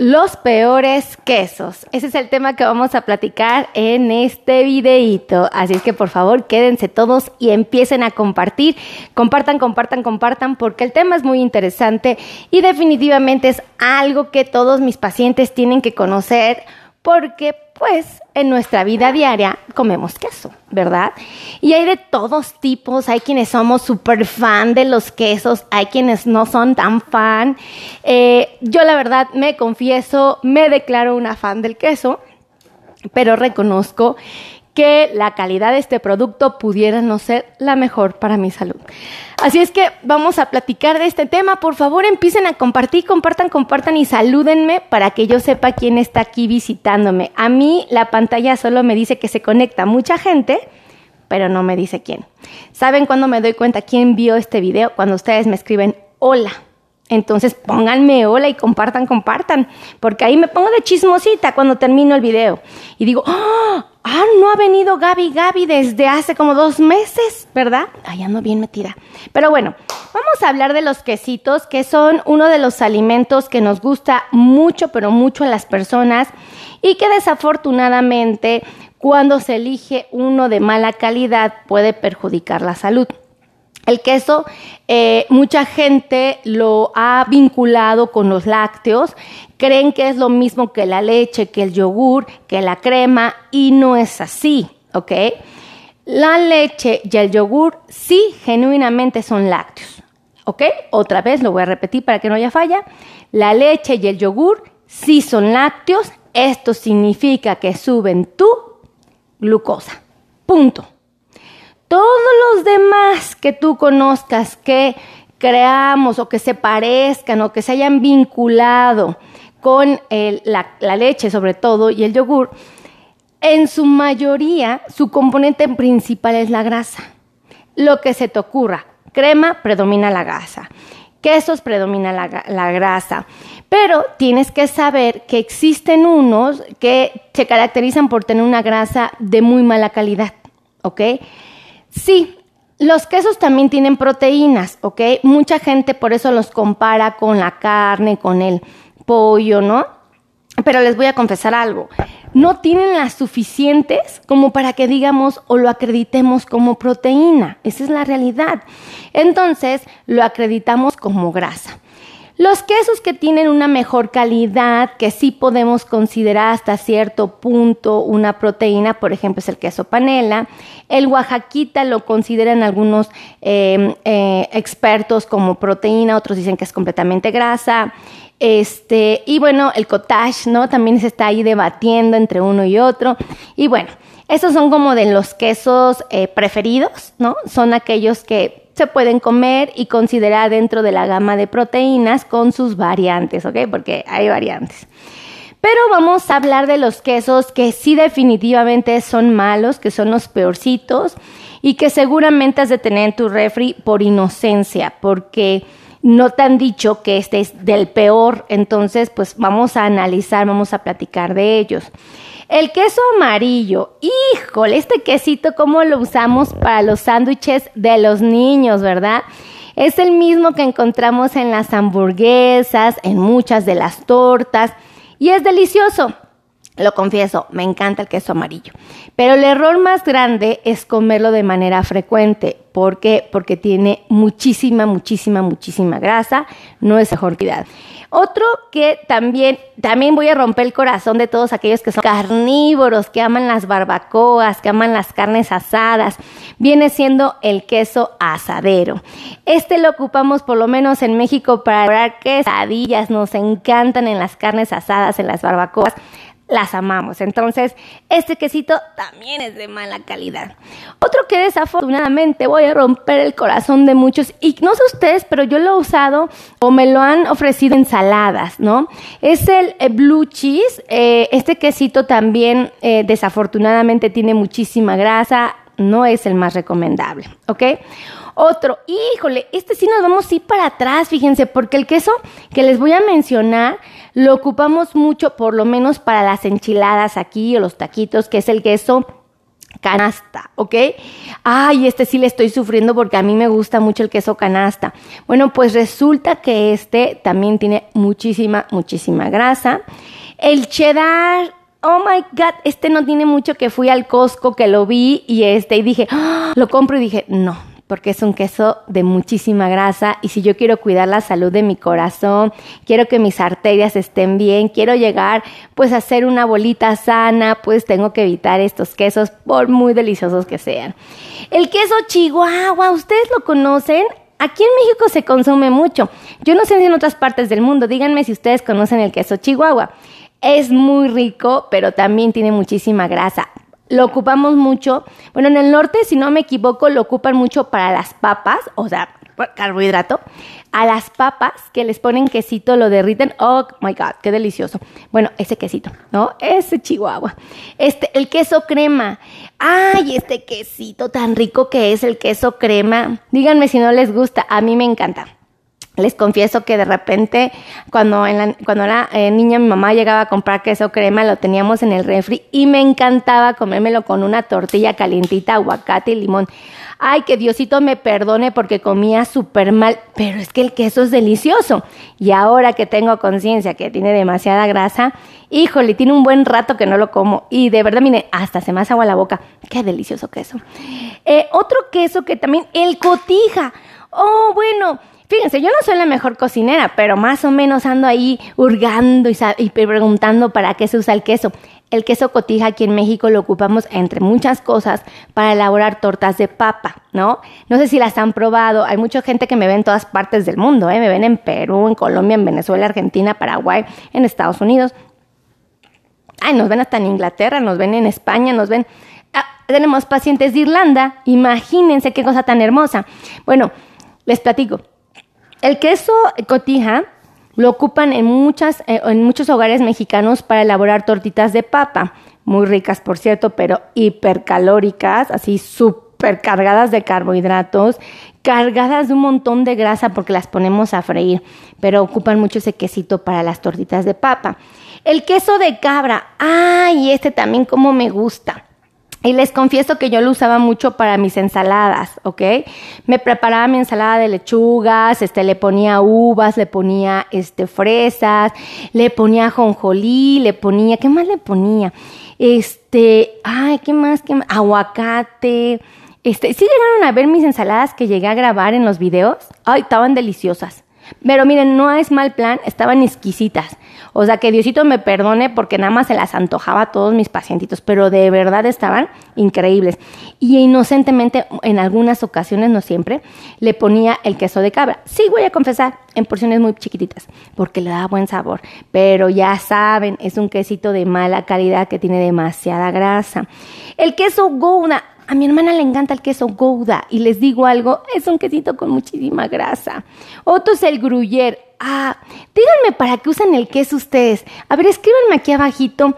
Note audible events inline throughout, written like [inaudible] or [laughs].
Los peores quesos. Ese es el tema que vamos a platicar en este videito. Así es que por favor quédense todos y empiecen a compartir. Compartan, compartan, compartan porque el tema es muy interesante y definitivamente es algo que todos mis pacientes tienen que conocer porque pues en nuestra vida diaria comemos queso, ¿verdad? Y hay de todos tipos, hay quienes somos súper fan de los quesos, hay quienes no son tan fan. Eh, yo la verdad me confieso, me declaro una fan del queso, pero reconozco que la calidad de este producto pudiera no ser la mejor para mi salud. Así es que vamos a platicar de este tema. Por favor, empiecen a compartir, compartan, compartan y salúdenme para que yo sepa quién está aquí visitándome. A mí la pantalla solo me dice que se conecta mucha gente, pero no me dice quién. ¿Saben cuándo me doy cuenta quién vio este video? Cuando ustedes me escriben hola. Entonces pónganme hola y compartan, compartan, porque ahí me pongo de chismosita cuando termino el video y digo, ¡ah! Ah, no ha venido Gaby Gaby desde hace como dos meses, ¿verdad? Ay, ando bien metida. Pero bueno, vamos a hablar de los quesitos, que son uno de los alimentos que nos gusta mucho, pero mucho a las personas y que desafortunadamente cuando se elige uno de mala calidad puede perjudicar la salud. El queso, eh, mucha gente lo ha vinculado con los lácteos, creen que es lo mismo que la leche, que el yogur, que la crema, y no es así, ¿ok? La leche y el yogur sí genuinamente son lácteos, ¿ok? Otra vez lo voy a repetir para que no haya falla. La leche y el yogur sí son lácteos, esto significa que suben tu glucosa, punto. Todos los demás que tú conozcas que creamos o que se parezcan o que se hayan vinculado con la, leche sobre todo y el yogur, en su mayoría su componente principal es la grasa. Lo que se te ocurra, crema predomina la grasa, quesos predomina la, la grasa, pero tienes que saber que existen unos que se caracterizan por tener una grasa de muy mala calidad, ¿ok? Sí, los quesos también tienen proteínas, ¿ok? Mucha gente por eso los compara con la carne, con el pollo, ¿no? Pero les voy a confesar algo. No tienen las suficientes como para que digamos o lo acreditemos como proteína. Esa es la realidad. Entonces lo acreditamos como grasa. Los quesos que tienen una mejor calidad, que sí podemos considerar hasta cierto punto una proteína, por ejemplo, es el queso panela. El oaxaquita lo consideran algunos em, eh, expertos como proteína, otros dicen que es completamente grasa. Este, y bueno, el cottage, ¿no? También se está ahí debatiendo entre uno y otro. Y bueno, esos son como de los quesos eh, preferidos, ¿no? Son aquellos que se pueden comer y considerar dentro de la gama de proteínas con sus variantes, ¿ok? Porque hay variantes. Pero vamos a hablar de los quesos que sí definitivamente son malos, que son los peorcitos y que seguramente has de tener en tu refri por inocencia, porque no te han dicho que este es del peor, entonces pues vamos a analizar, vamos a platicar de ellos. El queso amarillo, híjole, este quesito, ¿cómo lo usamos para los sándwiches de los niños, verdad? Es el mismo que encontramos en las hamburguesas, en muchas de las tortas, y es delicioso. Lo confieso, me encanta el queso amarillo. Pero el error más grande es comerlo de manera frecuente. ¿Por qué? Porque tiene muchísima, muchísima, muchísima grasa. No es mejor calidad. Otro que también, también voy a romper el corazón de todos aquellos que son carnívoros, que aman las barbacoas, que aman las carnes asadas, viene siendo el queso asadero. Este lo ocupamos por lo menos en México para preparar quesadillas, nos encantan en las carnes asadas, en las barbacoas las amamos. Entonces, este quesito también es de mala calidad. Otro que desafortunadamente voy a romper el corazón de muchos, y no sé ustedes, pero yo lo he usado o me lo han ofrecido ensaladas, ¿no? Es el eh, blue cheese. Eh, este quesito también eh, desafortunadamente tiene muchísima grasa, no es el más recomendable, ¿ok? Otro, híjole, este sí nos vamos para atrás, fíjense, porque el queso que les voy a mencionar lo ocupamos mucho, por lo menos para las enchiladas aquí o los taquitos, que es el queso canasta, ¿ok? Ay, este sí le estoy sufriendo porque a mí me gusta mucho el queso canasta. Bueno, pues resulta que este también tiene muchísima, muchísima grasa. El cheddar, oh my god, este no tiene mucho que fui al Costco que lo vi y este y dije, ¡Ah! lo compro y dije, no, porque es un queso de muchísima grasa y si yo quiero cuidar la salud de mi corazón, quiero que mis arterias estén bien, quiero llegar pues a hacer una bolita sana, pues tengo que evitar estos quesos por muy deliciosos que sean. El queso chihuahua, ¿ustedes lo conocen? Aquí en México se consume mucho. Yo no sé si en otras partes del mundo, díganme si ustedes conocen el queso chihuahua. Es muy rico, pero también tiene muchísima grasa lo ocupamos mucho. Bueno, en el norte, si no me equivoco, lo ocupan mucho para las papas, o sea, carbohidrato. A las papas que les ponen quesito, lo derriten. Oh my God, qué delicioso. Bueno, ese quesito, ¿no? Ese chihuahua. Este, el queso crema. Ay, este quesito tan rico que es el queso crema. Díganme si no les gusta. A mí me encanta. Les confieso que de repente, cuando, cuando era eh, niña, mi mamá llegaba a comprar queso crema, lo teníamos en el refri y me encantaba comérmelo con una tortilla calientita, aguacate y limón. Ay, que Diosito me perdone porque comía súper mal, pero es que el queso es delicioso. Y ahora que tengo conciencia que tiene demasiada grasa, híjole, tiene un buen rato que no lo como. Y de verdad, mire, hasta se me hace agua la boca. Qué delicioso queso. Eh, otro queso que también, el cotija. Oh, bueno Fíjense, yo no soy la mejor cocinera, pero más o menos ando ahí hurgando y, preguntando para qué se usa el queso. El queso cotija aquí en México lo ocupamos entre muchas cosas para elaborar tortas de papa, ¿no? No sé si las han probado. Hay mucha gente que me ve en todas partes del mundo, ¿eh? Me ven en Perú, en Colombia, en Venezuela, Argentina, Paraguay, en Estados Unidos. Ay, nos ven hasta en Inglaterra, nos ven en España, nos ven... Ah, tenemos pacientes de Irlanda. Imagínense qué cosa tan hermosa. Bueno, les platico. El queso cotija lo ocupan en, eh, en muchos hogares mexicanos para elaborar tortitas de papa, muy ricas por cierto, pero hipercalóricas, así súper cargadas de carbohidratos, cargadas de un montón de grasa porque las ponemos a freír, pero ocupan mucho ese quesito para las tortitas de papa. El queso de cabra, ay, este también como me gusta. Y les confieso que yo lo usaba mucho para mis ensaladas, ¿ok? Me preparaba mi ensalada de lechugas, este, le ponía uvas, le ponía, este, fresas, le ponía jonjolí, le ponía, ¿qué más le ponía? Este, ay, ¿qué más? ¿Qué más? Aguacate. Este, ¿sí llegaron a ver mis ensaladas que llegué a grabar en los videos? Ay, estaban deliciosas. Pero miren, no es mal plan, estaban exquisitas. O sea, que Diosito me perdone porque nada más se las antojaba a todos mis pacientitos, pero de verdad estaban increíbles. Y inocentemente, en algunas ocasiones, no siempre, le ponía el queso de cabra. Sí, voy a confesar, en porciones muy chiquititas, porque le da buen sabor. Pero ya saben, es un quesito de mala calidad que tiene demasiada grasa. El queso Gouda, a mi hermana le encanta el queso Gouda y les digo algo, es un quesito con muchísima grasa. Otro es el Gruyère. Ah, díganme para qué usan el queso ustedes. A ver, escríbanme aquí abajito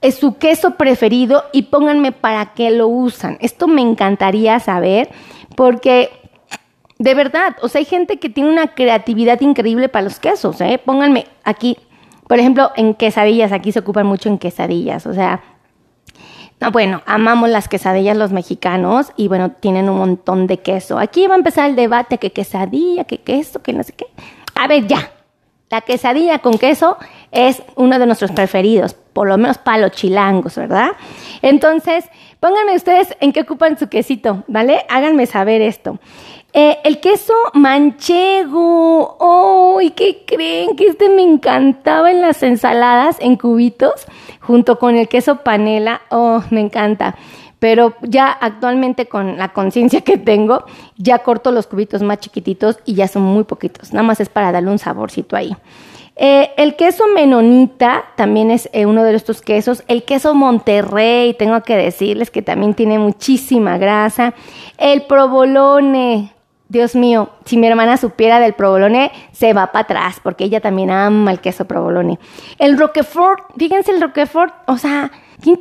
es su queso preferido y pónganme para qué lo usan. Esto me encantaría saber porque de verdad, o sea, hay gente que tiene una creatividad increíble para los quesos, ¿eh? Pónganme aquí, por ejemplo, en quesadillas, aquí se ocupan mucho en quesadillas, o sea, bueno, amamos las quesadillas los mexicanos y bueno, tienen un montón de queso. Aquí va a empezar el debate que quesadilla, que queso, que no sé qué. A ver, ya. La quesadilla con queso es uno de nuestros preferidos, por lo menos para los chilangos, ¿verdad? Entonces, pónganme ustedes en qué ocupan su quesito, ¿vale? Háganme saber esto. Eh, el queso manchego. ¡Oh! ¿Y qué creen? Que este me encantaba en las ensaladas en cubitos, junto con el queso panela. ¡Oh! Me encanta. Pero ya actualmente con la conciencia que tengo, ya corto los cubitos más chiquititos y ya son muy poquitos. Nada más es para darle un saborcito ahí. Eh, el queso menonita también es eh, uno de estos quesos. El queso Monterrey, tengo que decirles que también tiene muchísima grasa. El provolone, Dios mío, si mi hermana supiera del provolone, se va para atrás, porque ella también ama el queso provolone. El Roquefort, fíjense el Roquefort, o sea, qué,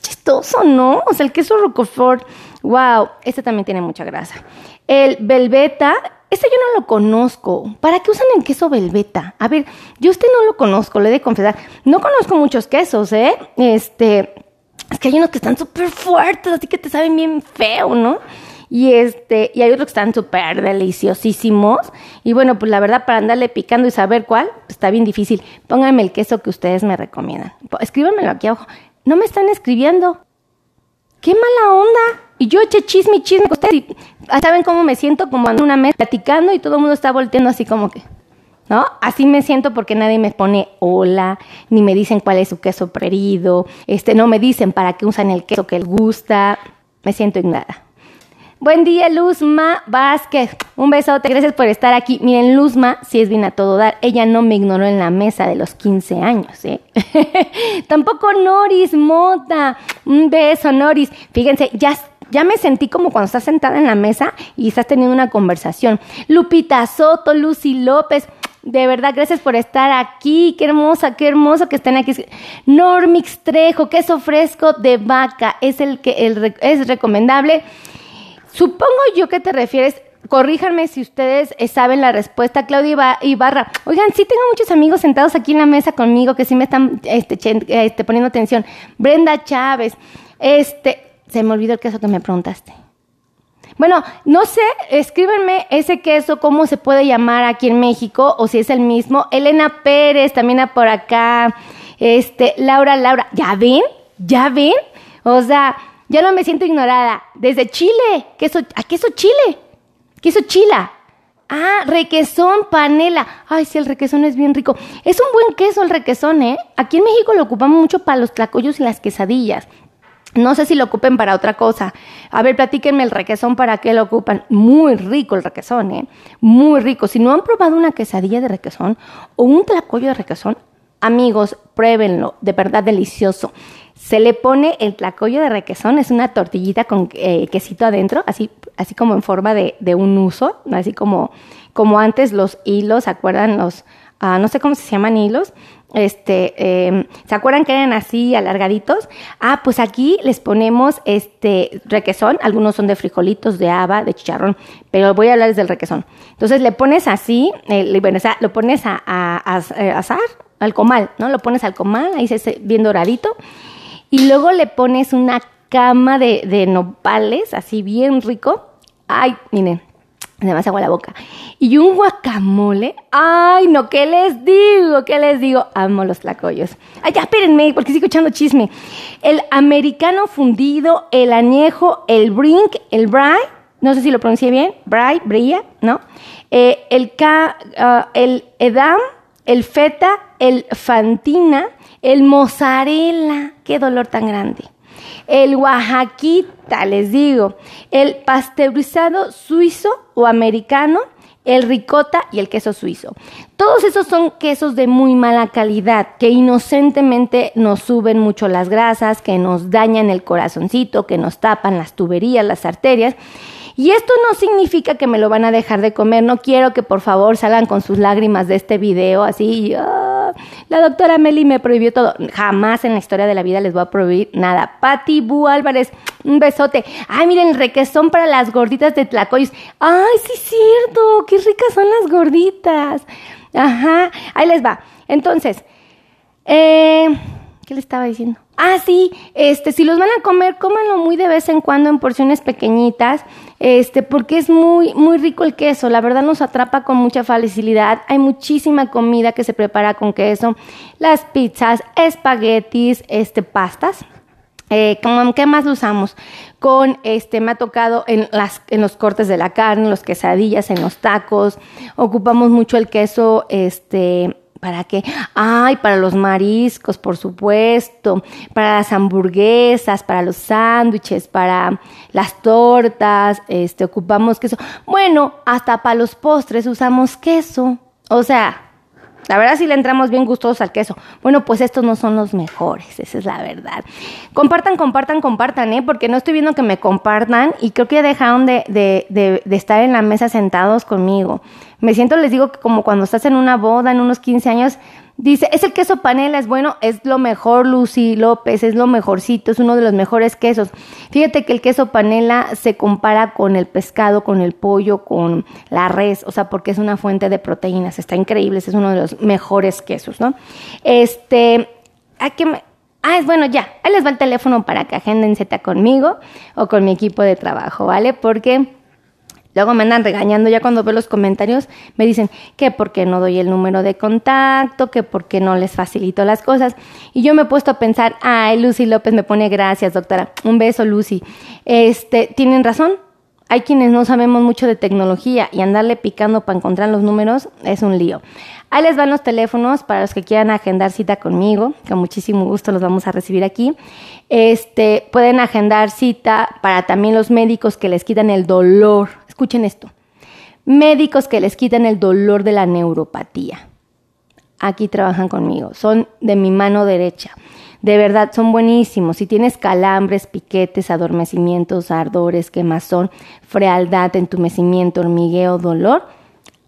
chistoso, ¿no? O sea, el queso Roquefort, wow, este también tiene mucha grasa. El Velveta, este yo no lo conozco. ¿Para qué usan el queso Velveta? A ver, yo este no lo conozco, le he de confesar. No conozco muchos quesos, ¿eh? Este, es que hay unos que están súper fuertes, así que te saben bien feo, ¿no? Y este, y hay otros que están súper deliciosísimos. Y bueno, pues la verdad, para andarle picando y saber cuál, está bien difícil. Pónganme el queso que ustedes me recomiendan. Escríbanmelo aquí abajo. No me están escribiendo. ¡Qué mala onda! Y yo eché chisme y chisme con ustedes. ¿Saben cómo me siento? Como en una mesa platicando y todo el mundo está volteando así como que. ¿No? Así me siento porque nadie me pone hola, ni me dicen cuál es su queso preferido, este, no me dicen para qué usan el queso que les gusta. Me siento ignorada. Buen día, Luzma Vázquez. Un besote, gracias por estar aquí. Miren, Luzma, si es bien a todo dar, ella no me ignoró en la mesa de los 15 años, ¿eh? [laughs] Tampoco Noris Mota. Un beso, Noris. Fíjense, ya ya me sentí como cuando estás sentada en la mesa y estás teniendo una conversación. Lupita Soto, Lucy López, de verdad, gracias por estar aquí. Qué hermosa, qué hermoso que estén aquí. Normix Trejo, queso fresco de vaca, es el que es recomendable. Supongo yo que te refieres, corríjanme si ustedes eh, saben la respuesta, Claudia Ibarra. Oigan, sí tengo muchos amigos sentados aquí en la mesa conmigo que sí me están este, este, poniendo atención. Brenda Chávez, este, se me olvidó el queso que me preguntaste. Bueno, no sé, escríbenme ese queso, cómo se puede llamar aquí en México, o si es el mismo. Elena Pérez, también por acá. Este, Laura, Laura, ¿ya ven? ¿Ya ven? O sea, ya no me siento ignorada. Desde Chile. Queso, ¿A queso Chile? Queso chila. Ah, requesón panela. Ay, sí, el requesón es bien rico. Es un buen queso el requesón, ¿eh? Aquí en México lo ocupamos mucho para los tlacoyos y las quesadillas. No sé si lo ocupen para otra cosa. A ver, platíquenme el requesón para qué lo ocupan. Muy rico el requesón, ¿eh? Muy rico. Si no han probado una quesadilla de requesón o un tlacoyo de requesón, amigos, pruébenlo. De verdad delicioso. Se le pone el tlacoyo de requesón, es una tortillita con eh, quesito adentro, así, así como en forma de, un uso, así como, como antes los hilos, ¿se acuerdan? Los, ah, no sé cómo se llaman hilos, este, em, ¿se acuerdan que eran así alargaditos? Ah, pues aquí les ponemos este requesón, algunos son de frijolitos, de haba, de chicharrón, pero voy a hablarles del requesón. Entonces le pones así, eh, bueno, o sea, lo pones a, a, eh, asar, al comal, ¿no? Lo pones al comal, ahí se bien doradito, y luego le pones una cama de, nopales, así bien rico. Ay, miren, hace agua la boca. Y un guacamole. Ay, no, ¿qué les digo? ¿Qué les digo? Amo los tlacoyos. Ay, ya, espérenme, porque sigo echando chisme. El americano fundido, el añejo, el brink, el brie, no sé si lo pronuncié bien, brie, brilla, ¿no? Eh, el, uh, el edam, el feta, el fantina, el mozzarella, qué dolor tan grande. El oaxaquita, les digo. El pasteurizado suizo o americano, el ricota y el queso suizo. Todos esos son quesos de muy mala calidad, que inocentemente nos suben mucho las grasas, que nos dañan el corazoncito, que nos tapan las tuberías, las arterias y esto no significa que me lo van a dejar de comer. No quiero que por favor salgan con sus lágrimas de este video así. Ah, la doctora Meli me prohibió todo. Jamás en la historia de la vida les voy a prohibir nada. Pati Bu Álvarez, un besote. Ay, miren, requesón para las gorditas de Tlacoyos. Ay, sí es cierto. Qué ricas son las gorditas. Ajá. Ahí les va. Entonces, eh, ¿qué le estaba diciendo? Ah, sí, este, si los van a comer, cómanlo muy de vez en cuando en porciones pequeñitas, este, porque es muy, muy rico el queso, la verdad nos atrapa con mucha facilidad, hay muchísima comida que se prepara con queso, las pizzas, espaguetis, este, pastas, eh, ¿Qué más lo usamos? Con este, me ha tocado en, los cortes de la carne, en los quesadillas, en los tacos. Ocupamos mucho el queso, este, ¿Para qué? Ay, para los mariscos, por supuesto, para las hamburguesas, para los sándwiches, para las tortas, este, ocupamos queso. Bueno, hasta para los postres usamos queso. O sea, la verdad sí le entramos bien gustosos al queso. Bueno, pues estos no son los mejores, esa es la verdad. Compartan, compartan, compartan, ¿eh? Porque no estoy viendo que me compartan y creo que dejaron de, de, de, estar en la mesa sentados conmigo. Me siento, les digo, que como cuando estás en una boda, en unos 15 años, dice, es el queso panela, es bueno, es lo mejor, Lucy López, es lo mejorcito, es uno de los mejores quesos. Fíjate que el queso panela se compara con el pescado, con el pollo, con la res, o sea, porque es una fuente de proteínas, está increíble, es uno de los mejores quesos, ¿no? Este, hay que Ah, es bueno, ya, ahí les va el teléfono para que agenden cita conmigo o con mi equipo de trabajo, ¿vale? Porque Luego me andan regañando ya cuando veo los comentarios, me dicen que por qué no doy el número de contacto, que por qué no les facilito las cosas. Y yo me he puesto a pensar, ay, Lucy López me pone gracias, doctora. Un beso, Lucy. Este, tienen razón. Hay quienes no sabemos mucho de tecnología y andarle picando para encontrar los números es un lío. Ahí les van los teléfonos para los que quieran agendar cita conmigo, con muchísimo gusto los vamos a recibir aquí. Este, pueden agendar cita para también los médicos que les quitan el dolor Escuchen esto. Médicos que les quitan el dolor de la neuropatía. Aquí trabajan conmigo. Son de mi mano derecha. De verdad, son buenísimos. Si tienes calambres, piquetes, adormecimientos, ardores, quemazón, frialdad, entumecimiento, hormigueo, dolor,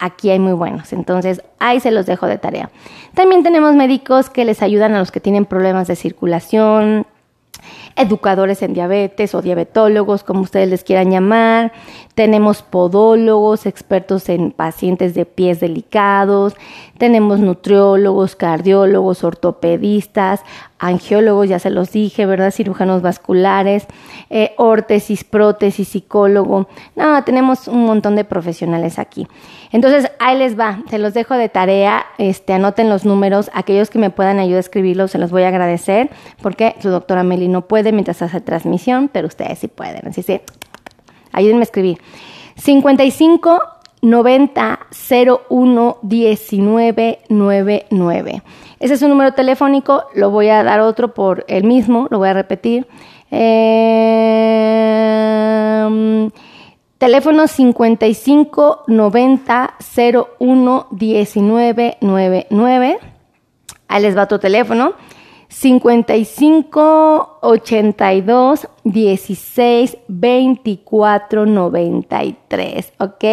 aquí hay muy buenos. Entonces, ahí se los dejo de tarea. También tenemos médicos que les ayudan a los que tienen problemas de circulación, educadores en diabetes o diabetólogos, como ustedes les quieran llamar. Tenemos podólogos, expertos en pacientes de pies delicados. Tenemos nutriólogos, cardiólogos, ortopedistas, angiólogos, ya se los dije, ¿verdad? Cirujanos vasculares, eh, órtesis, prótesis, psicólogo. No, tenemos un montón de profesionales aquí. Entonces, ahí les va, se los dejo de tarea, este, anoten los números, aquellos que me puedan ayudar a escribirlos, se los voy a agradecer, porque su doctora Meli no puede mientras hace transmisión, pero ustedes sí pueden, así que ayúdenme a escribir. 55 90 01 19 99. Ese es un número telefónico, lo voy a dar otro por el mismo, lo voy a repetir. Eh, teléfono 55 90 01 19 99. Ahí les va tu teléfono. 55 82 16 24 93. ¿Ok?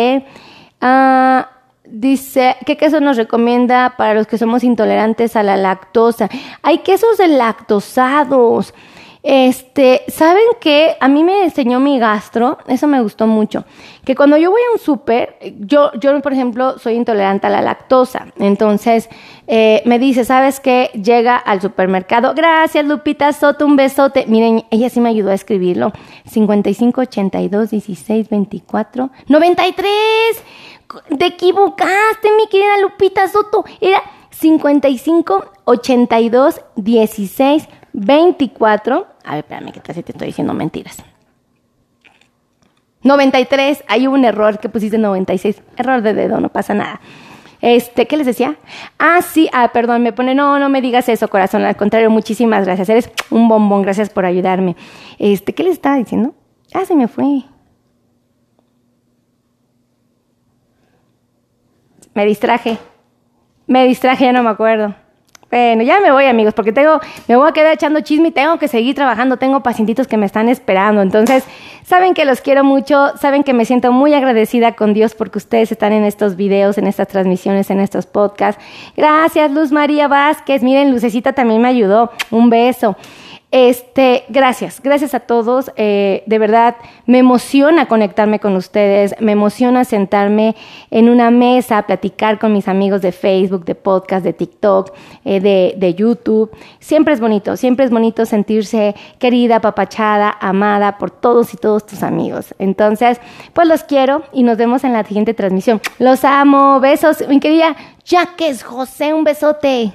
Ah, dice, ¿qué queso nos recomienda para los que somos intolerantes a la lactosa? Hay quesos de lactosados. Este, ¿saben qué? A mí me enseñó mi gastro, eso me gustó mucho, que cuando yo voy a un súper, yo, yo, por ejemplo, soy intolerante a la lactosa, entonces eh, me dice, ¿sabes qué? Llega al supermercado, gracias Lupita Soto, un besote. Miren, ella sí me ayudó a escribirlo, 55 82 16 24 93. Te equivocaste, mi querida Lupita Soto, era 55 82 16 24. A ver, espérame, que casi te estoy diciendo mentiras. 93, hay un error que pusiste 96. Error de dedo, no pasa nada. Este, ¿qué les decía? Ah, sí, ah, perdón, me pone, no, no me digas eso, corazón, al contrario, muchísimas gracias, eres un bombón, gracias por ayudarme. Este, ¿qué les estaba diciendo? Ah, se me fue. Me distraje. Me distraje, ya no me acuerdo. Bueno, ya me voy, amigos, porque tengo, me voy a quedar echando chisme y tengo que seguir trabajando. Tengo pacientitos que me están esperando. Entonces, saben que los quiero mucho, saben que me siento muy agradecida con Dios porque ustedes están en estos videos, en estas transmisiones, en estos podcasts. Gracias, Luz María Vázquez. Miren, Lucecita también me ayudó. Un beso. Este, gracias, gracias a todos. Eh, de verdad, me emociona conectarme con ustedes, me emociona sentarme en una mesa a platicar con mis amigos de Facebook, de podcast, de TikTok, eh, de, de YouTube. Siempre es bonito, siempre es bonito sentirse querida, papachada, amada por todos y todos tus amigos. Entonces, pues los quiero y nos vemos en la siguiente transmisión. Los amo, besos, mi querida Jaques José, un besote.